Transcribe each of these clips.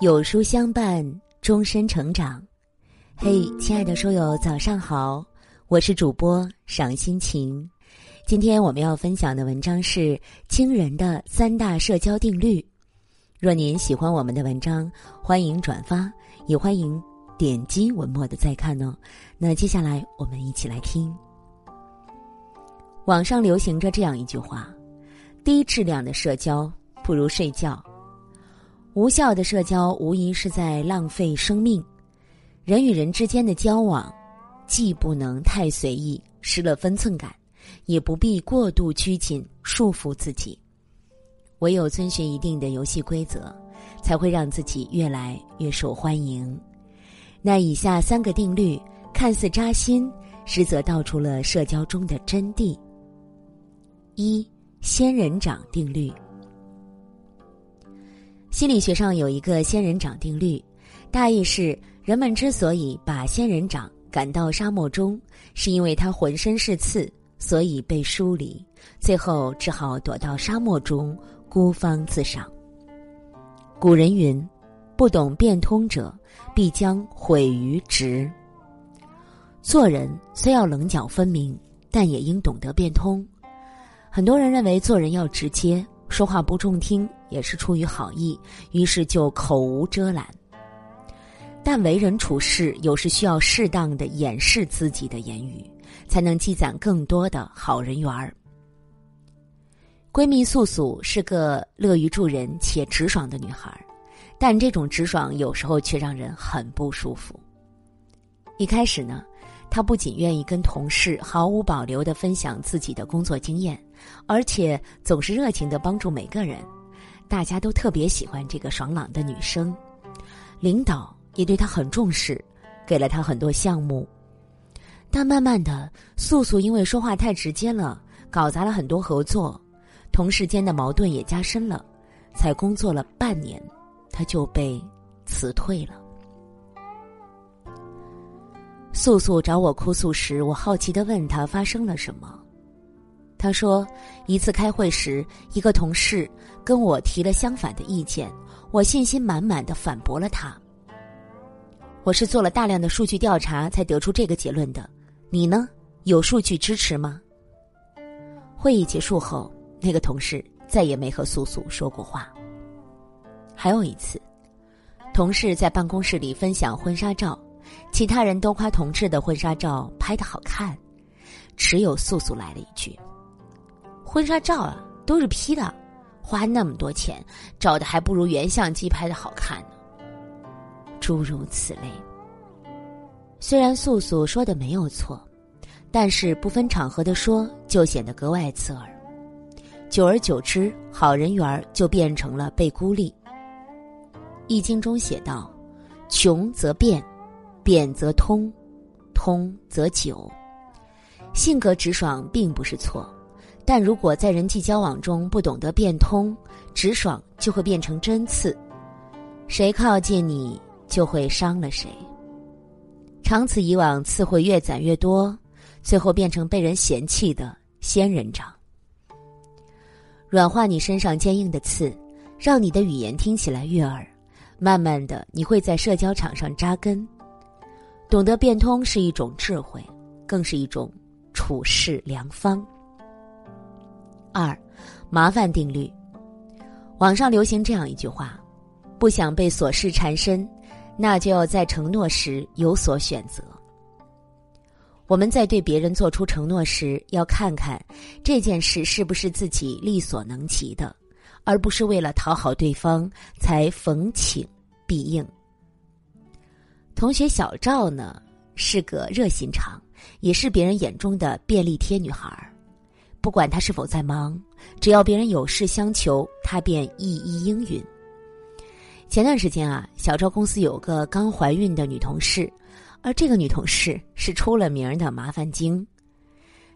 有书相伴，终身成长。嘿，亲爱的书友，早上好，我是主播赏心情。今天我们要分享的文章是惊人的三大社交定律。若您喜欢我们的文章，欢迎转发，也欢迎点击文末的再看哦。那接下来我们一起来听。网上流行着这样一句话：低质量的社交不如睡觉。无效的社交无疑是在浪费生命。人与人之间的交往，既不能太随意，失了分寸感，也不必过度拘谨，束缚自己。唯有遵循一定的游戏规则，才会让自己越来越受欢迎。那以下三个定律看似扎心，实则道出了社交中的真谛。一仙人掌定律。心理学上有一个仙人掌定律，大意是：人们之所以把仙人掌赶到沙漠中，是因为它浑身是刺，所以被疏离，最后只好躲到沙漠中孤芳自赏。古人云：“不懂变通者，必将毁于直。”做人虽要棱角分明，但也应懂得变通。很多人认为做人要直接。说话不中听也是出于好意，于是就口无遮拦。但为人处事有时需要适当的掩饰自己的言语，才能积攒更多的好人缘儿。闺蜜素素是个乐于助人且直爽的女孩，但这种直爽有时候却让人很不舒服。一开始呢。他不仅愿意跟同事毫无保留的分享自己的工作经验，而且总是热情的帮助每个人，大家都特别喜欢这个爽朗的女生。领导也对她很重视，给了她很多项目。但慢慢的，素素因为说话太直接了，搞砸了很多合作，同事间的矛盾也加深了。才工作了半年，她就被辞退了。素素找我哭诉时，我好奇的问她发生了什么。他说，一次开会时，一个同事跟我提了相反的意见，我信心满满的反驳了他。我是做了大量的数据调查才得出这个结论的，你呢？有数据支持吗？会议结束后，那个同事再也没和素素说过话。还有一次，同事在办公室里分享婚纱照。其他人都夸同志的婚纱照拍的好看，只有素素来了一句：“婚纱照啊，都是 P 的，花那么多钱，照的还不如原相机拍的好看呢。”诸如此类。虽然素素说的没有错，但是不分场合的说，就显得格外刺耳。久而久之，好人缘就变成了被孤立。《易经》中写道：“穷则变。”变则通，通则久。性格直爽并不是错，但如果在人际交往中不懂得变通，直爽就会变成针刺，谁靠近你就会伤了谁。长此以往，刺会越攒越多，最后变成被人嫌弃的仙人掌，软化你身上坚硬的刺，让你的语言听起来悦耳。慢慢的，你会在社交场上扎根。懂得变通是一种智慧，更是一种处事良方。二，麻烦定律。网上流行这样一句话：不想被琐事缠身，那就要在承诺时有所选择。我们在对别人做出承诺时，要看看这件事是不是自己力所能及的，而不是为了讨好对方才逢请必应。同学小赵呢，是个热心肠，也是别人眼中的便利贴女孩儿。不管他是否在忙，只要别人有事相求，他便一一应允。前段时间啊，小赵公司有个刚怀孕的女同事，而这个女同事是出了名的麻烦精。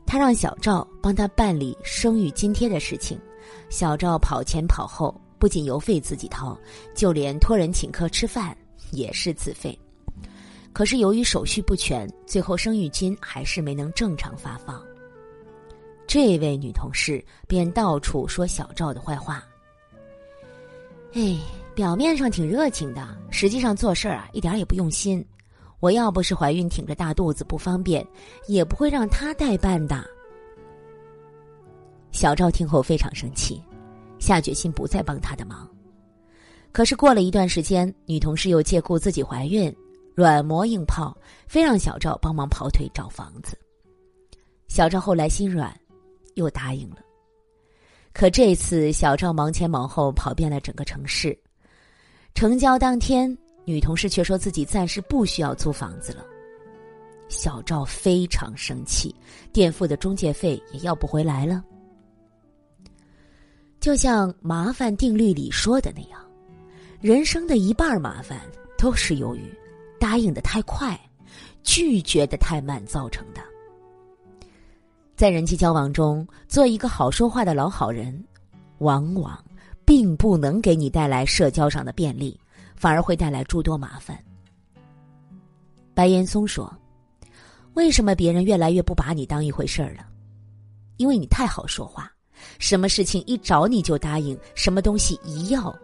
她让小赵帮她办理生育津贴的事情，小赵跑前跑后，不仅邮费自己掏，就连托人请客吃饭也是自费。可是由于手续不全，最后生育金还是没能正常发放。这位女同事便到处说小赵的坏话。哎，表面上挺热情的，实际上做事儿啊一点也不用心。我要不是怀孕挺着大肚子不方便，也不会让她代办的。小赵听后非常生气，下决心不再帮他的忙。可是过了一段时间，女同事又借故自己怀孕，软磨硬泡，非让小赵帮忙跑腿找房子。小赵后来心软，又答应了。可这次，小赵忙前忙后跑遍了整个城市。成交当天，女同事却说自己暂时不需要租房子了。小赵非常生气，垫付的中介费也要不回来了。就像麻烦定律里说的那样，人生的一半麻烦都是由于答应的太快，拒绝的太慢造成的。在人际交往中，做一个好说话的老好人，往往并不能给你带来社交上的便利，反而会带来诸多麻烦。白岩松说：“为什么别人越来越不把你当一回事儿了？因为你太好说话。”什么事情一找你就答应，什么东西一要，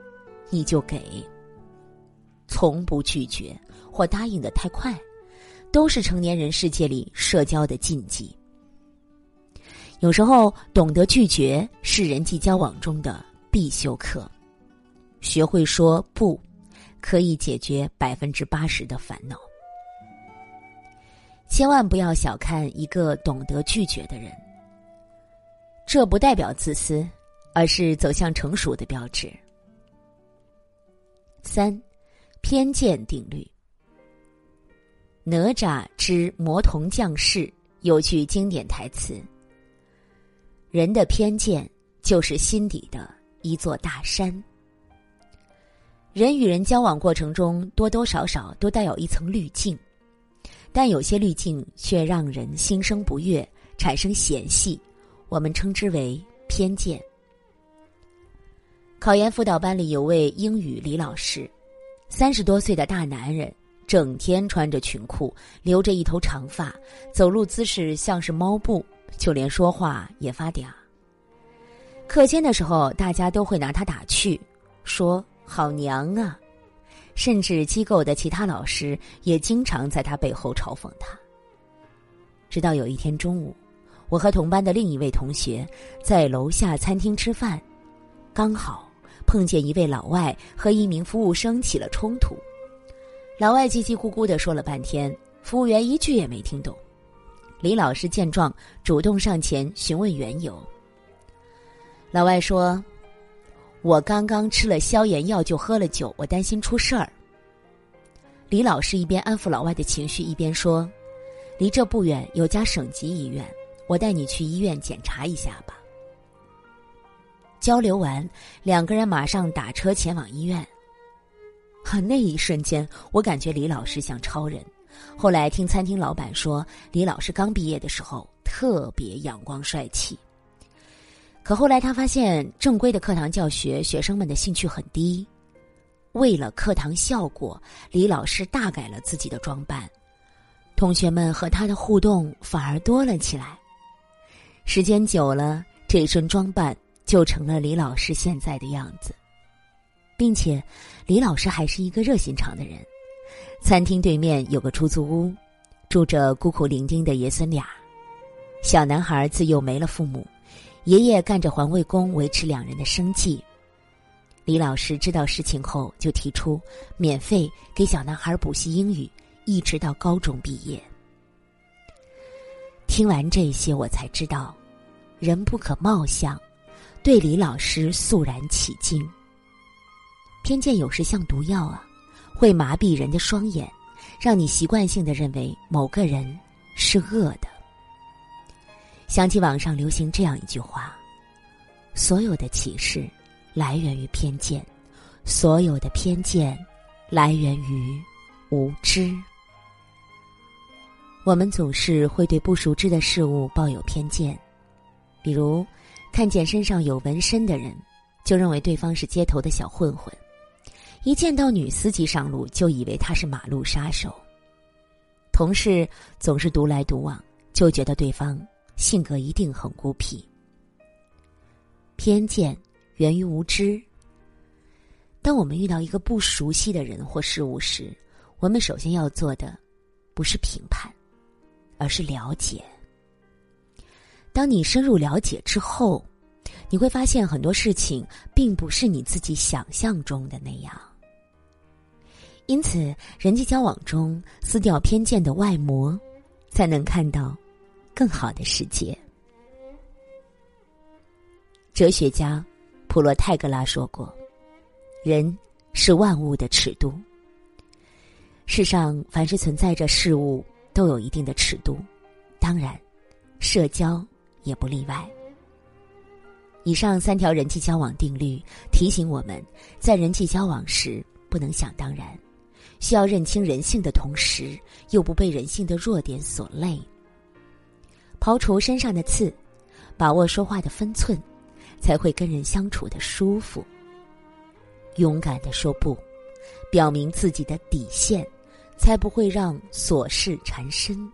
你就给，从不拒绝或答应的太快，都是成年人世界里社交的禁忌。有时候懂得拒绝是人际交往中的必修课，学会说不，可以解决百分之八十的烦恼。千万不要小看一个懂得拒绝的人。这不代表自私，而是走向成熟的标志。三，偏见定律。哪吒之魔童降世有句经典台词：“人的偏见就是心底的一座大山。”人与人交往过程中，多多少少都带有一层滤镜，但有些滤镜却让人心生不悦，产生嫌隙。我们称之为偏见。考研辅导班里有位英语李老师，三十多岁的大男人，整天穿着裙裤，留着一头长发，走路姿势像是猫步，就连说话也发嗲。课间的时候，大家都会拿他打趣，说“好娘啊”，甚至机构的其他老师也经常在他背后嘲讽他。直到有一天中午。我和同班的另一位同学在楼下餐厅吃饭，刚好碰见一位老外和一名服务生起了冲突。老外叽叽咕咕的说了半天，服务员一句也没听懂。李老师见状，主动上前询问缘由。老外说：“我刚刚吃了消炎药就喝了酒，我担心出事儿。”李老师一边安抚老外的情绪，一边说：“离这不远有家省级医院。”我带你去医院检查一下吧。交流完，两个人马上打车前往医院。哈，那一瞬间，我感觉李老师像超人。后来听餐厅老板说，李老师刚毕业的时候特别阳光帅气。可后来他发现，正规的课堂教学，学生们的兴趣很低。为了课堂效果，李老师大改了自己的装扮，同学们和他的互动反而多了起来。时间久了，这身装扮就成了李老师现在的样子，并且，李老师还是一个热心肠的人。餐厅对面有个出租屋，住着孤苦伶仃的爷孙俩。小男孩自幼没了父母，爷爷干着环卫工维持两人的生计。李老师知道事情后，就提出免费给小男孩补习英语，一直到高中毕业。听完这些，我才知道，人不可貌相，对李老师肃然起敬。偏见有时像毒药啊，会麻痹人的双眼，让你习惯性的认为某个人是恶的。想起网上流行这样一句话：所有的歧视来源于偏见，所有的偏见来源于无知。我们总是会对不熟知的事物抱有偏见，比如，看见身上有纹身的人，就认为对方是街头的小混混；一见到女司机上路，就以为他是马路杀手；同事总是独来独往，就觉得对方性格一定很孤僻。偏见源于无知。当我们遇到一个不熟悉的人或事物时，我们首先要做的不是评判，而是了解。当你深入了解之后，你会发现很多事情并不是你自己想象中的那样。因此，人际交往中撕掉偏见的外膜，才能看到更好的世界。哲学家普罗泰戈拉说过：“人是万物的尺度。”世上凡是存在着事物，都有一定的尺度，当然，社交也不例外。以上三条人际交往定律提醒我们在人际交往时不能想当然，需要认清人性的同时，又不被人性的弱点所累。刨除身上的刺，把握说话的分寸，才会跟人相处的舒服。勇敢的说不，表明自己的底线。才不会让琐事缠身。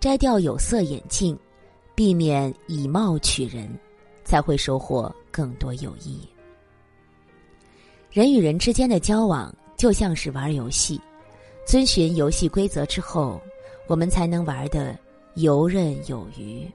摘掉有色眼镜，避免以貌取人，才会收获更多友谊。人与人之间的交往就像是玩游戏，遵循游戏规则之后，我们才能玩的游刃有余。